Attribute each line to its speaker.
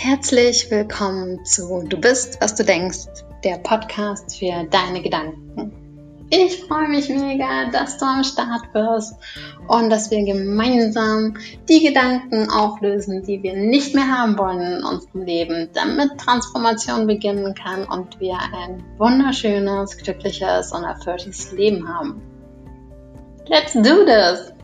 Speaker 1: Herzlich willkommen zu Du bist, was du denkst, der Podcast für deine Gedanken. Ich freue mich mega, dass du am Start wirst und dass wir gemeinsam die Gedanken auflösen, die wir nicht mehr haben wollen in unserem Leben, damit Transformation beginnen kann und wir ein wunderschönes, glückliches und erfülltes Leben haben. Let's do this!